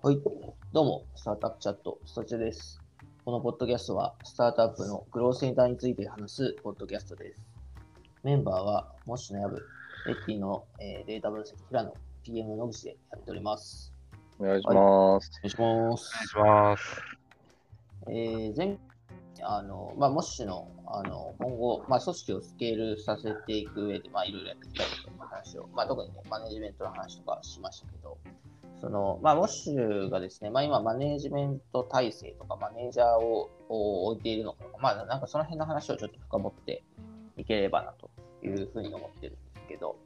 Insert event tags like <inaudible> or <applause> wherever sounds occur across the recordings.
はい。どうも、スタートアップチャット、スタチュです。このポッドキャストは、スタートアップのグロースセンターについて話すポッドキャストです。メンバーは、モッシュのヤブ、レッティの、えーデータ分析、平野、PM 野口でやっております。お願いします。お願いします。お願いします。えー前あの、まあ、モッシュの、あの、今後、まあ、組織をスケールさせていく上で、まあ、いろいろやっていきたいという話を、まあ、特にね、マネジメントの話とかしましたけど、その、まあ、モッシュがですね、まあ、今、マネジメント体制とか、マネージャーをを置いているのかとか、まあ、なんかその辺の話をちょっと深掘っていければなというふうに思ってるんですけど、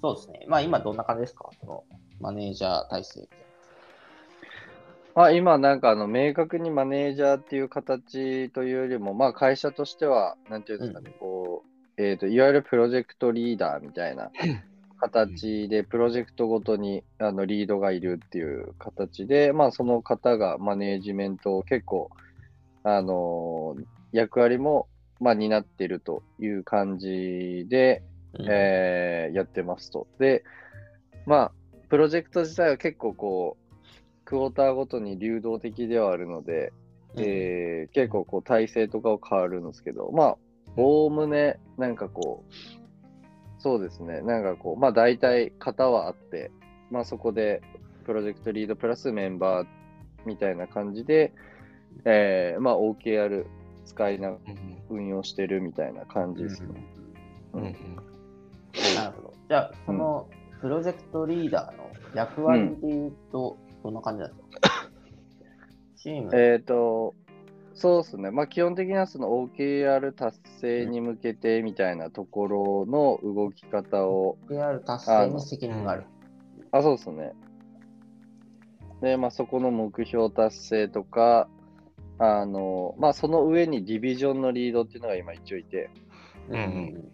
そうですね、まあ、今どんな感じですか？その、マネージャー体制って。まあ、今、なんかあの明確にマネージャーっていう形というよりも、まあ、会社としては、なんていうんですかね、こう、えっ、と、いわゆるプロジェクトリーダーみたいな <laughs> 形で、プロジェクトごとにあのリードがいるっていう形で、まあ、その方がマネージメントを結構、あの役割も、まあ、担ってるという感じで、うん。えーやってますと。で、まあ、プロジェクト自体は結構こう、クォーターごとに流動的ではあるので、えー結構こう体制とかは変わるんですけど、まあ、おおむね、なんかこう、そうですね、なんかこう、まあ大体型はあって、まあそこでプロジェクトリードプラスメンバーみたいな感じで、えーまあ OKR 使いながら運用してるみたいな感じですね。うんうん。なるほど。じゃあ、そのプロジェクトリーダーの役割でいうと、どんな感じなんですか、<coughs> チーム、えっ、と、そうですね。まあ基本的にはその OKR 達成に向けてみたいなところの動き方を、PR 達成に責任がある。あ、そうですね。で、まあそこの目標達成とか、あの、まあその上にディビジョンのリードっていうのが今一応いて、うんうん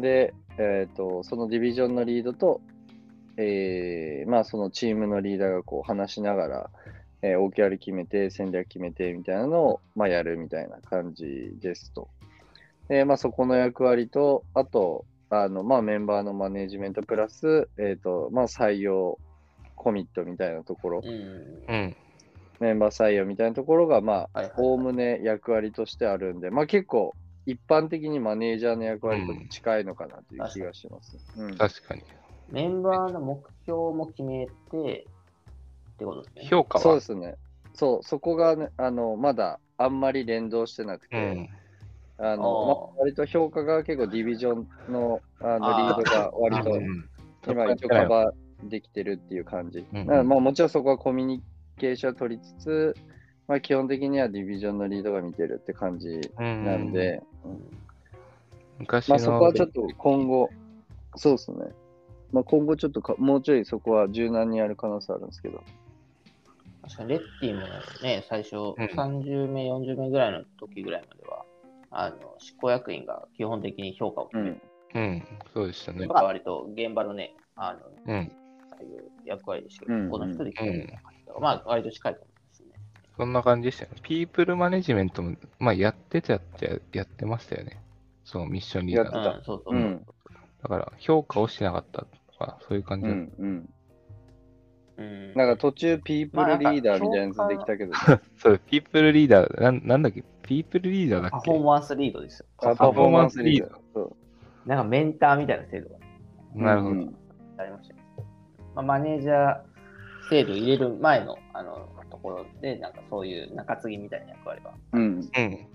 で、えっ、と、そのディビジョンのリードと、えーまあそのチームのリーダーがこう話しながら、えー OKR 決めて、戦略決めてみたいなのを、まあ、やるみたいな感じですと。で、まあそこの役割と、あと、あの、まあメンバーのマネジメントプラス、えっ、と、まあ採用コミットみたいなところ、うんうんメンバー採用みたいなところが、まあ、おおむね役割としてあるんで、まあ結構、一般的にマネージャーの役割と近いのかなという気がします。うん確かに。メンバーの目標も決めてってことですね。評価はそうですね。そう、そこが、ね、あのまだあんまり連動してなくうて、ん。あのまあ、割と評価が結構ディビジョンのあのリあーードが割とうん今一応カバーできてるっていう感じ。うんまあ、もちろんそこはコミュニケーションを取りつつ、まあ、基本的にはディビジョンのリードが見てるって感じうんなんで、昔の、まあ、そこはちょっと今後、そうですね。まあ、今後ちょっとかもうちょいそこは柔軟にやる可能性あるんですけど。確かにレッティもね、最初うん30名、40名ぐらいの時ぐらいまでは、あの執行役員が基本的に評価を決める。うん、そうでしたね。が割と現場のね、あの、うん。そういう役割でしたけど、うんこの人で決めるな感じだからまあ、割と近いかもしれないですね。そんな感じでしたよね。ピープルマネジメントも、まあ、やってたっちゃやってましたよね。そのミッションリーダーやってたうん、そうそうそう。うんだから、評価をしなかったとか、そういう感じだっうんうん。うんなんか途中ピープルリーダーみたいなやつできたけど、た。そう、ピープルリーダー、なんなんだっけ？ピープルリーダーだパっけ？フォーマンスリードですよ。あパフォーマンスリーダー。そうなんかメンターみたいな制度がなるほど。うんありましたよ、まあ、マネージャー制度入れる前のあのところで、なんかそういう中継ぎみたいな役割が。うん。うん。で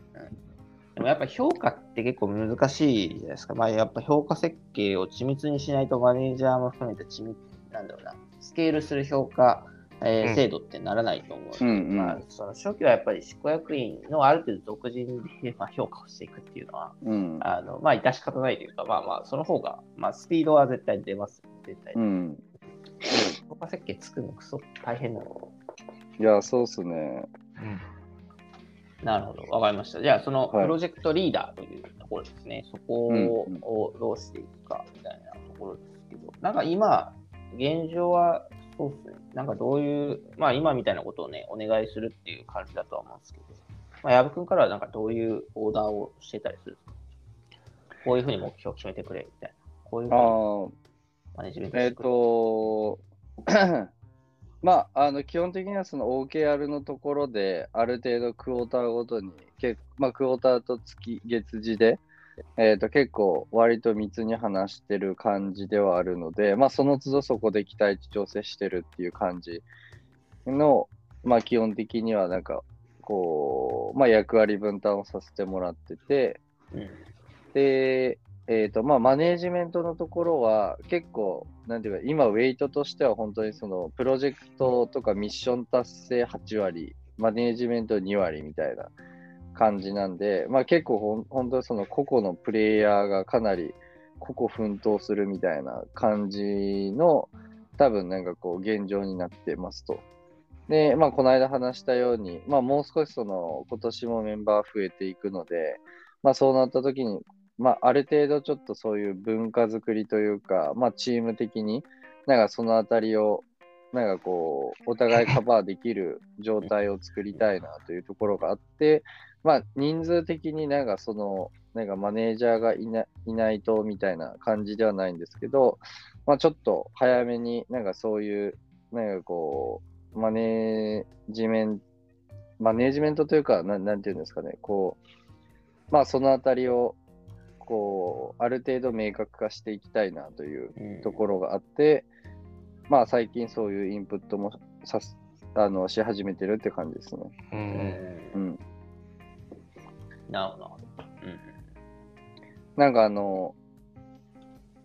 もやっぱ評価って結構難しいじゃないですか。まあ、やっぱ評価設計を緻密にしないとマネージャーも含めて緻密、なんだろうな、スケールする評価、えーうん制度ってならないと思うので、うんうんまあ、その初期はやっぱり執行役員のある程度独自で、<laughs> まあ、評価をしていくっていうのは、うん。あのまあ、致し方ないというか、まあまあ、その方が、まあ、スピードは絶対出ます。絶対。うん。評価設計作るのクソ大変なの。いや、そうっすね。うんなるほど、わかりました。じゃあ、そのプはいロジェクトリーダーというところですね、そこうんをどうしていくかみたいなところですけど、なんか今、現状は、そうですね、なんかどういう、まあ今みたいなことをね、お願いするっていう感じだとは思うんですけど、まあ、矢部君からはなんかどういうオーダーをしてたりするこういうふうに目標を決めてくれみたいな。こういうふうにマネジメントえっ、してくれ。と、<coughs> まあ、あの基本的にはその OKR のところで、ある程度クォーターごとに、けまあ、クォーターと月、月次で、えー、と結構割と密に話してる感じではあるので、まあ、その都度そこで期待値調整してるっていう感じの、まあ、基本的にはなんか、こう、まあ、役割分担をさせてもらってて、うんで、えっ、と、まあ、マネージメントのところは、結構、なんていうか、今、ウェイトとしては、本当にその、プロジェクトとかミッション達成8割、マネージメント2割みたいな感じなんで、まあ、結構ほん、本当その、個々のプレイヤーがかなり、個々奮闘するみたいな感じの、多分なんかこう、現状になってますと。で、まあ、この間話したように、まあ、もう少しその、今年もメンバー増えていくので、まあ、そうなった時に、まあ、ある程度ちょっとそういう文化づくりというか、まあ、チーム的に、なんかそのあたりを、なんかこう、お互いカバーできる状態を作りたいなというところがあって、<laughs> まあ、人数的になんかその、なんかマネージャーがいないないとみたいな感じではないんですけど、まあ、ちょっと早めになんかそういう、なんかこう、マネージメント、マネージメントというか、ななんていうんですかね、こう、まあそのあたりを、こう、ある程度明確化していきたいなというところがあって、まあ最近そういうインプットもさすあのし始めてるって感じですね。う。うんんうん。なるほど。うんなんかあの、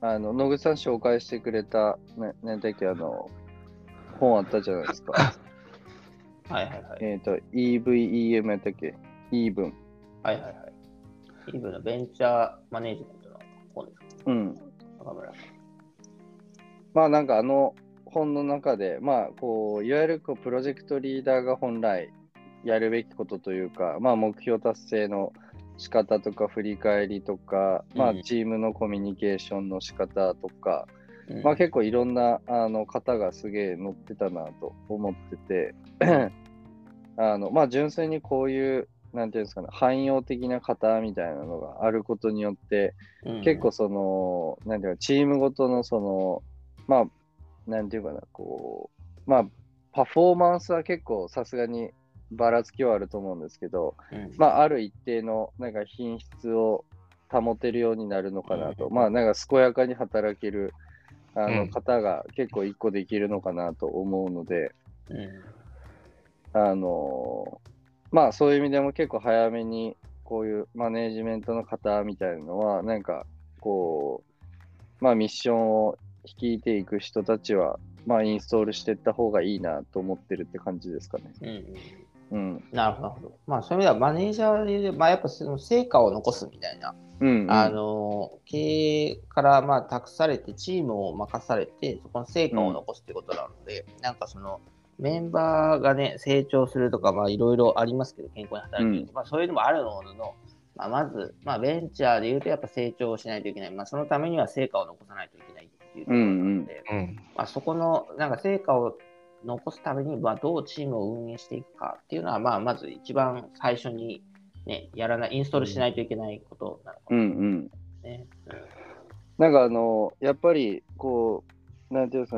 あの、野口さん紹介してくれた、ね、なんだっけ、あの、本あったじゃないですか。<laughs> はいはいはい。えっと、EVEM やったっけ ?EVEN。はいはいはい。イブのベンチャーマネージメントの本ですか？うん。中村。まあなんかあの本の中で、まあこう、いわゆるこうプロジェクトリーダーが本来やるべきことというか、まあ目標達成の仕方とか振り返りとか、まうん。あチームのコミュニケーションの仕方とか、うん。まあ結構いろんなあの方がすげえ載ってたなと思ってて、<clears throat> あのまあ純粋にこういう、なんていうんですかね、汎用的な方みたいなのがあることによって、うん。結構その、なんていうか、チームごとのその、まあ、なんていうかな、こう、まあ、パフォーマンスは結構さすがにばらつきはあると思うんですけど、うん。まあ、ある一定のなんか品質を保てるようになるのかなと、うん。まあ、なんか健やかに働けるあうん。の方が結構一個できるのかなと思うので、うん。あのまあそういう意味でも結構早めにこういうマネージメントの方みたいなのはなんかこうまあミッションを率いていく人たちはまあインストールしていった方がいいなと思ってるって感じですかね。うんうんうん。なるほど。まあ、そういう意味ではマネージャーでまあ、やっぱその成果を残すみたいな、うん、うん。あの経営からまあ託されて、チームを任されて、そこの成果を残すってことなので、なんかそのメンバーがね、成長するとか、まあいろいろありますけど、健康に働いてる、うまあそういうのもあるものの、まあ、まず、まあ、ベンチャーで言うと、やっぱ成長しないといけない。まあ、そのためには成果を残さないといけないっていうところなので、うん。まあ、そこのなんか成果を残すために、まあ、どうチームを運営していくかっていうのは、まあ、まず一番最初に、ね、やらない、インストールしないといけないことなのかうんもうん。ね。なんかあの、やっぱりこう、なんていうんです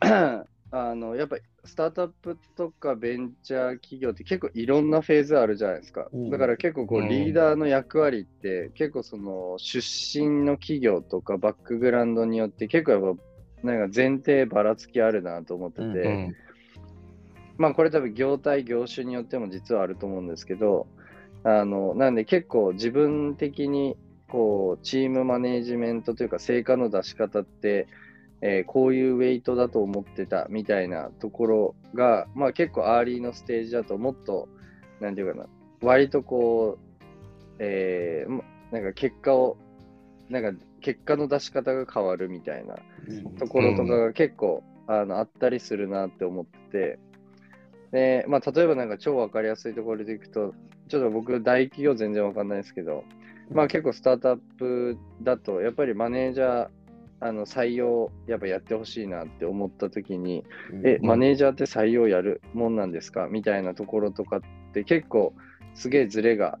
かね、あの、やっぱりスタートアップとかベンチャー企業って結構いろんなフェーズあるじゃないですか。うんだから結構こううんリーダーの役割って結構その出身の企業とかバックグラウンドによって結構やっぱなんか前提ばらつきあるなと思ってて、うんうん。まあこれ多分業態業種によっても実はあると思うんですけど、あの、なんで結構自分的にこうチームマネージメントというか成果の出し方って、えーこういうウェイトだと思ってたみたいなところが、まあ結構 early のステージだともっと、なんていうかな、割とこう、えーなんか結果を、なんか結果の出し方が変わるみたいなところとかが結構、あのあったりするなって思ってて、で、まあ、例えばなんか超わかりやすいところでいくと、ちょっと僕、大企業全然わかんないですけど、まあ結構スタートアップだと、やっぱりマネージャー、あの採用やっぱやってほしいなって思った時に、うん。え、マネージャーって採用やるもんなんですか？みたいなところとかって結構すげえズレが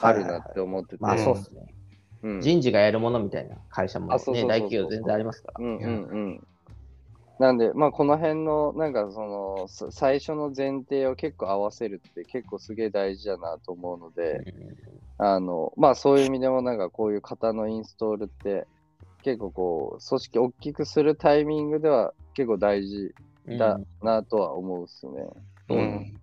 あるなって思ってて、まあそうですね。うん。人事がやるものみたいな会社も、ね、あそうそうそうそう。大企業全然ありますから。うんうんうん。なんで、まあ、この辺の、なんかその、さ最初の前提を結構合わせるって結構すげえ大事だなと思うので、あの、まあそういう意味でもなんかこういう型のインストールって結構こう、組織大きくするタイミングでは結構大事だなとは思うっすね。ううん。ん。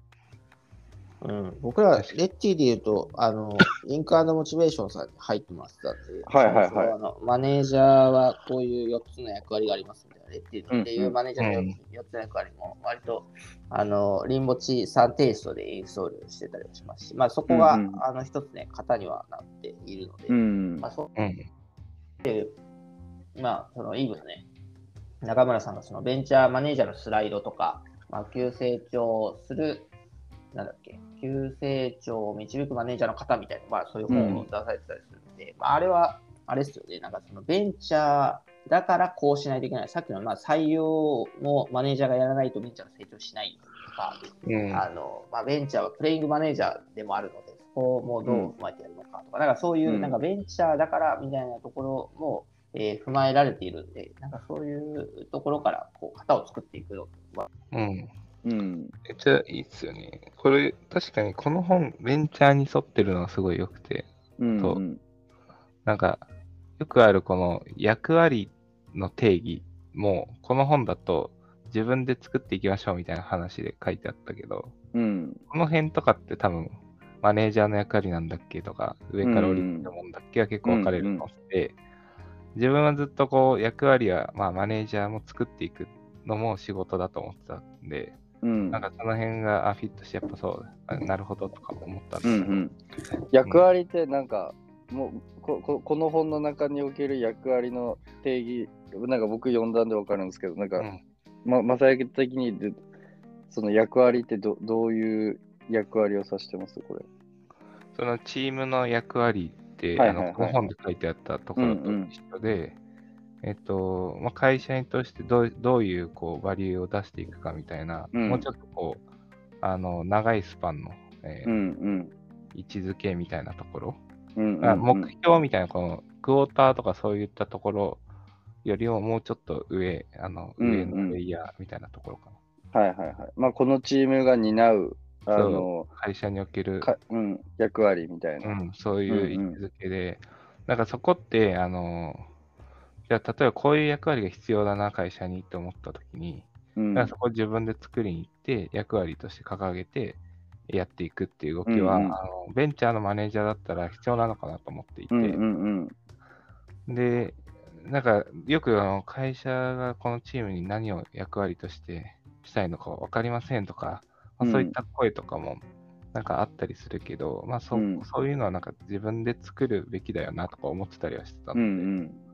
うん、僕ら、レッティで言うと、あの、<laughs> インクモチベーションさんに入ってますだって、はいはいはい。そうあのマネージャーはこういう4つの役割がありますんで、レッティっていうマネージャーの 4, つの役割も、割と、あの、リンボチ3テイストでインストールしてたりもしますし、まあそこが、うんうん。あの、一つね、型にはなっているので、うん。まあ、そううん。まあ、そのイーブのね、中村さんがそのベンチャーマネージャーのスライドとか、まあ、急成長する、なんだっけ、急成長を導くマネージャーの方みたいな、まあ、そういう本を出されてたりするんで、まあ、あれは、あれですよね、なんかそのベンチャーだからこうしないといけない。さっきのまあ採用もマネージャーがやらないとベンチャーが成長しないとか、うん。あのまあ、ベンチャーはプレイングマネージャーでもあるので、そこもどう踏まえてやるのかとか、なんかそういうう、んなんかベンチャーだからみたいなところも、えー踏まえられているんで、なんかそういうところからこう型を作っていくのは、うん。うん。めっちゃいいっすよね。これ、確かにこの本、ベンチャーに沿ってるのがすごい良くて、うん。そううんなんか、よくあるこの役割の定義も、この本だと自分で作っていきましょうみたいな話で書いてあったけど、うん。この辺とかって多分、マネージャーの役割なんだっけとか、上から降りてくるもんだっけは結構分かれるので、自分はずっとこう、役割は、まあ、マネージャーも作っていくのも仕事だと思ってたんで、うん。なんかその辺があフィットして、やっぱそう、あなるほどとか思ったんですけど、うんうん、役割ってなんか、もうこここの本の中における役割の定義、なんか僕読んだんでわかるんですけど、なんか、うんま、まさやき的にでその役割ってどどういう役割を指してますこれ？そのチームの役割はいはいはいあのこの本で書いてあったところと一緒で、えっと、まあ、会社にとしてどうどういうこうバリューを出していくかみたいな、うんもうちょっとこう、あの長いスパンの、えーうんうん。位置づけみたいなところ、うんうんあ目標みたいな、このクォーターとかそういったところよりももうちょっと上、あのうんうん上のレイヤーみたいなところかな。はいはいはい。まあ、このチームが担う、あの、会社におけるかうん、役割みたいな。うん、そういう位置づけで、なんかそこって、あの、じゃあ例えばこういう役割が必要だな、会社にって思ったときに、うん。そこを自分で作りに行って、役割として掲げてやっていくっていう動きは、うんうん。あのベンチャーのマネージャーだったら必要なのかなと思っていて、うんうんうん。で、なんかよくあの会社がこのチームに何を役割としてしたいのか分かりませんとか、まあうんそういった声とかもなんかあったりするけど、まあそうんそういうのはなんか自分で作るべきだよなとか思ってたりはしてたので、うんうん。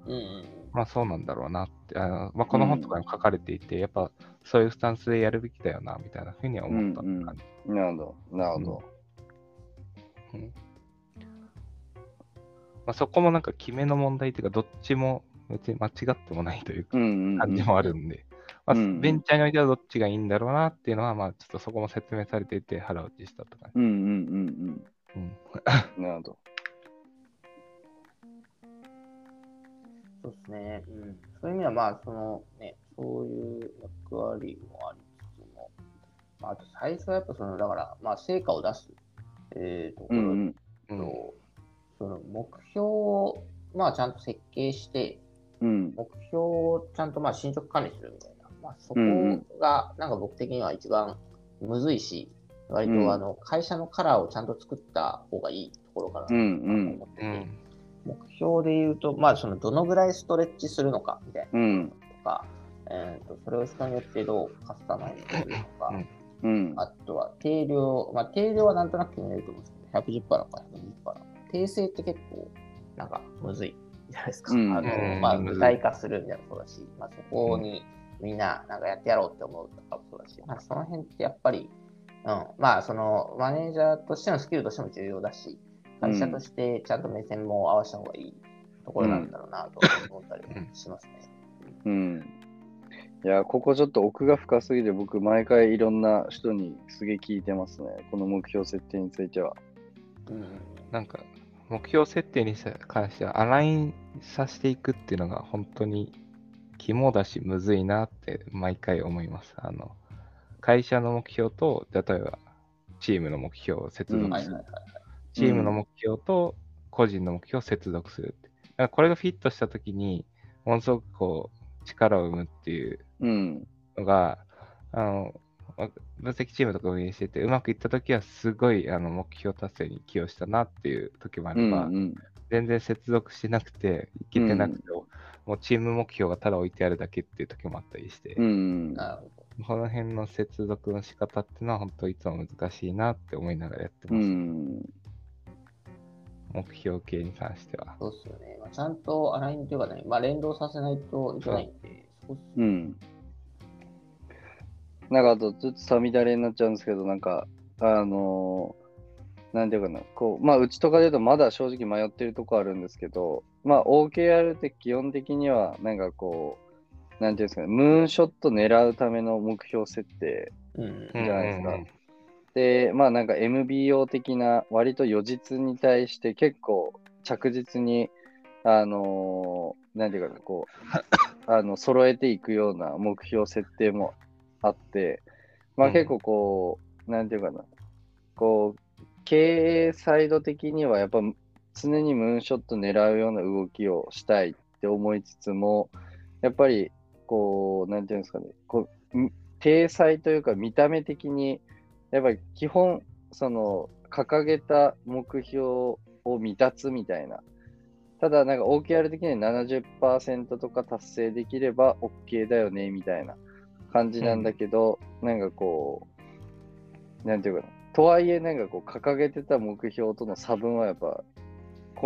うんうんまあそうなんだろうなって、あのまあ、この本とかにも書かれていて、やっぱそういうスタンスでやるべきだよなみたいなふうには思った感じ。なるほど。なるほど。まあ、そこもなんか決めの問題っていうか、どっちも別に間違ってもないというかうんうんうん。感じもあるんで、まあうんベンチャーにおいてはどっちがいいんだろうなっていうのは、まあちょっとそこも説明されていて腹落ちしたとか、うんうんうんうんうん。なるほど。そうですね、うん。そういう意味では、まあ、そのね、そういう役割もありつつも、まあ、あと最初はやっぱその、だから、まあ、成果を出す、えーところうんうん。と、うんその目標を、まあ、ちゃんと設計して、うん。目標をちゃんとまあ進捗管理するみたいな、まあ、そこうんうん。がなんか僕的には一番むずいし、割うん。とあの会社のカラーをちゃんと作った方がいいところかなとうんうん思ってて、うん目標で言うと、まあ、そのどのぐらいストレッチするのかみたいな。うん。とか、えー、とそれを人によってどうカスタマイズするのか、うん。うん。あとは定量、まあ、定量はなんとなく決めれると思うんですけど、110%なのか120%なのか。訂正って結構、なんか、むずいじゃないですか。うん。あのうん。まあ、具体化するみたいなのもそうだし、まあ、そこにみんな、なんかやってやろうって思うとかもそうだし、まあ、その辺ってやっぱり、うん、まあ、その、マネージャーとしてのスキルとしても重要だし、会社としてちゃんと目線も合わせた方がいいところなんだろうなと思ったりしますね。うん。いや、ここちょっと奥が深すぎて、僕、毎回いろんな人にすげえ聞いてますね。この目標設定については。うんなんか目標設定に関してはアラインさせていくっていうのが本当に肝だし、むずいなって毎回思います。あの、会社の目標と、例えば、チームの目標を接続する。チームの目標と個人の目標を接続するって。だからこれがフィットしたときに、ものすごくこう、力を生むっていううん。のが、あの、わ分析チームとか運営してて、うまくいったときは、すごいあの目標達成に寄与したなっていう時もあうれば、ん。うん。全然接続してなくて、いけてなくて、もうチーム目標がただ置いてあるだけっていう時もあったりして、うん。なるほど。この辺の接続の仕方っていうのは本当いつも難しいなって思いながらやってうます。ん。目標系に関しては。そうっすよね。まあ、ちゃんとアラインというかね、まあ、連動させないといけないんで、そうっすよねうん。なんかあと、ずっとさみだれになっちゃうんですけど、なんか、あのーなんていうかな、こう、まあ、うちとかで言うとまだ正直迷ってるとこあるんですけど、まあ、OKR って基本的には、なんかこう、なんていうんですかね、ムーンショット狙うための目標設定うん。じゃないですか。うんうんうん。で、まあなんか MBO 的な割と予実に対して結構着実に、あのーなんていうかな、こう、<coughs> あの、揃えていくような目標設定もあって、まあうん。結構こう、なんていうかな、こう、経営サイド的にはやっぱ常にムーンショット狙うような動きをしたいって思いつつも、やっぱりこう、なんていうんですかね、こう、体裁というか見た目的に、やっぱり基本、その、掲げた目標を満たすみたいな。ただ、なんか OKR 的には70%とか達成できれば OK だよね、みたいな感じなんだけど、なんかこう、なんていうかな。とはいえ、なんかこう、掲げてた目標との差分はやっぱ、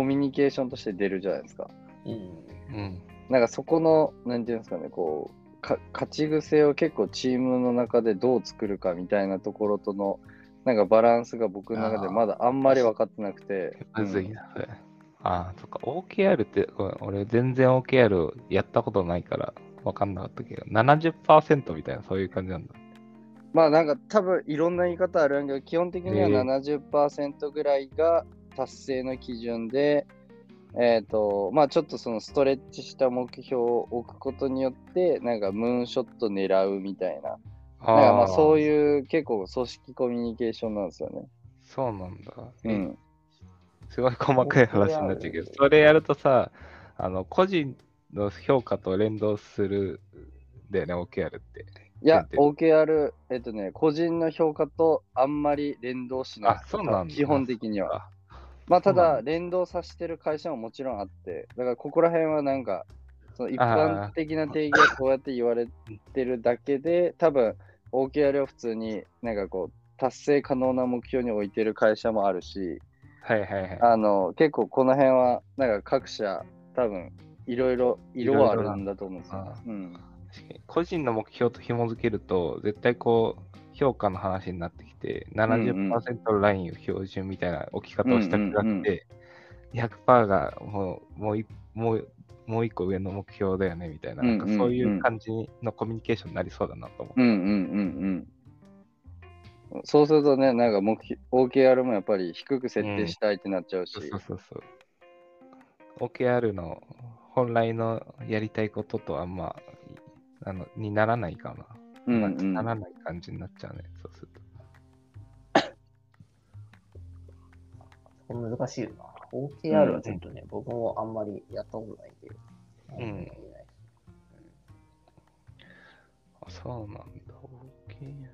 コミュニケーションとして出るじゃないですか。うん。うん。なんかそこの、なんていうんですかね、こう、か勝ち癖を結構チームの中でどう作るかみたいなところとの、なんかバランスが僕の中でまだあんまり分かってなくて。むずいな、それ。ああ、そっか、OKR って、俺全然 OKR やったことないから分かんなかったけど、70%みたいな、そういう感じなんだ。まあなんか多分いろんな言い方あるんだけど、基本的にはえ70%ぐらいが達成の基準で、えっ、と、まあちょっとそのストレッチした目標を置くことによって、なんかムーンショット狙うみたいな。あなんかまあそうう。いう結構組織コミュニケーションなんですよね。そうなんだ。えうん。すごい細かい話になっちゃうけど、それやるとさ、あの、個人の評価と連動するんだよね、OKR って。いや、前 OKR、えっとね、個人の評価とあんまり連動しない。あそうなんだ基本的には。あまあ、ただ、連動させてる会社ももちろんあって、だからここら辺はなんか、その一般的な定義はこうやって言われてるだけで、多分 OKR を普通になんかこう、達成可能な目標に置いてる会社もあるし、はいはいはい。あの、結構この辺は、なんか各社、多分いろいろ色はあるんだと思うんですよあ。うん。個人の目標と紐付けると、絶対こう、評価の話になってきて、70%のラインを標準みたいな置き方をしたくなくて、100%がもう、もうい、もう、もう一個上の目標だよねみたいな、なんかそういう感じのコミュニケーションになりそうだなと思う。うんうんうんうん。そうするとね、なんか目標、OKR もやっぱり低く設定したいってなっちゃうし。そうそうそうそう。OKR の本来のやりたいこととあんま、あの、にならないかな。うんうんならない感じになっちゃうね、そうすると。こ難しいよな。OKR はちょっとね、僕もあんまりやったことないんで。うんあ、そうなんだ。OKR。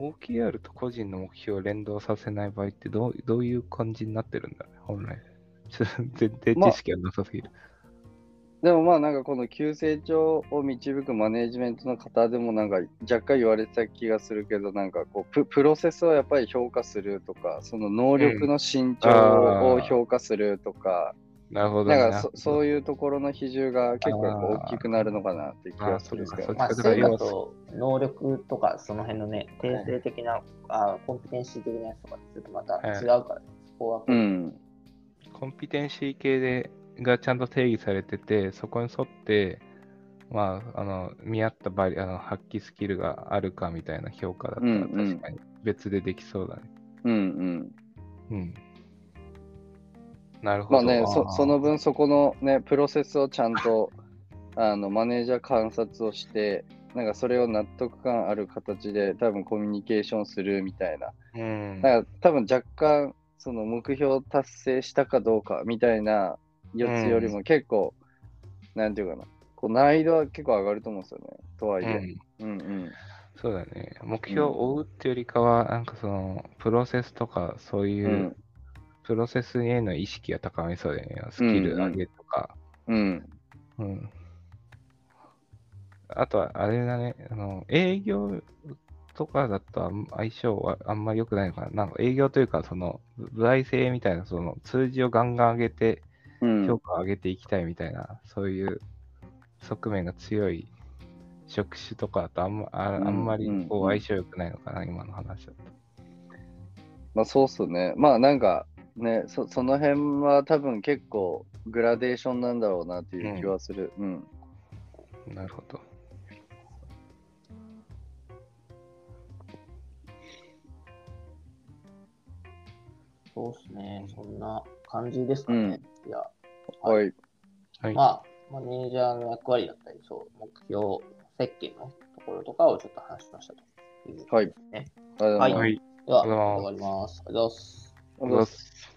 OKR と個人の目標を連動させない場合ってどうどういう感じになってるんだね、本来。全然知識がなさすぎる。でもまあなんかこの急成長を導くマネージメントの方でもなんか若干言われてた気がするけどなんかこうププロセスをやっぱり評価するとかその能力の伸長を評価するとか、なるほど、ね。なんかそそういう。いうところの比重が結構大きくなるのかなって気がするんですけどまあ、かそっち成果と能力とか、その辺のね、定性的な、あコンピテンシー的なやつとか、ちょっとまた違うからね、そこは。うんコンピテンシー系でがちゃんと定義されてて、そこに沿って、まあ、あの見合ったバリあの発揮スキルがあるかみたいな評価だったら確かに別でできそうだね。うんうんうん。なるほど。まあねーそその分そこのねプロセスをちゃんと <laughs> あのマネージャー観察をして、なんかそれを納得感ある形で多分コミュニケーションするみたいな。うん。だから多分若干その目標達成したかどうかみたいなやつよりも結構、なんていうかな、こう難易度は結構上がると思うんですよね。とはいえ。うんうんうん。そうだね。目標を追うってよりかは、なんかその、プロセスとか、そういう、うんプロセスへの意識が高めそうだよね。スキル上げとか。うん。うん。あとは、あれだね、あの、営業とかだと相性はあんまり良くないのかな。なんか営業というか、その、部合性みたいな、その、数字をガンガン上げて、うん。評価を上げていきたいみたいな、そういう側面が強い職種とかだとあんまああんまりこうんう相性良くないのかな、今の話だと。まあそうっすね。まあなんかね、そその辺は多分結構グラデーションなんだろうなっていう気はする。うん。なるほど。そうですね。そんな感じですかね。いや、はい。はい。まあ、マネージャーの役割だったり、そう、目標設計のところとかをちょっと話しましたという。はい。ねありがとうございますはい。では、ありがとうございます終わります。ありがとうございます。ありがとうございます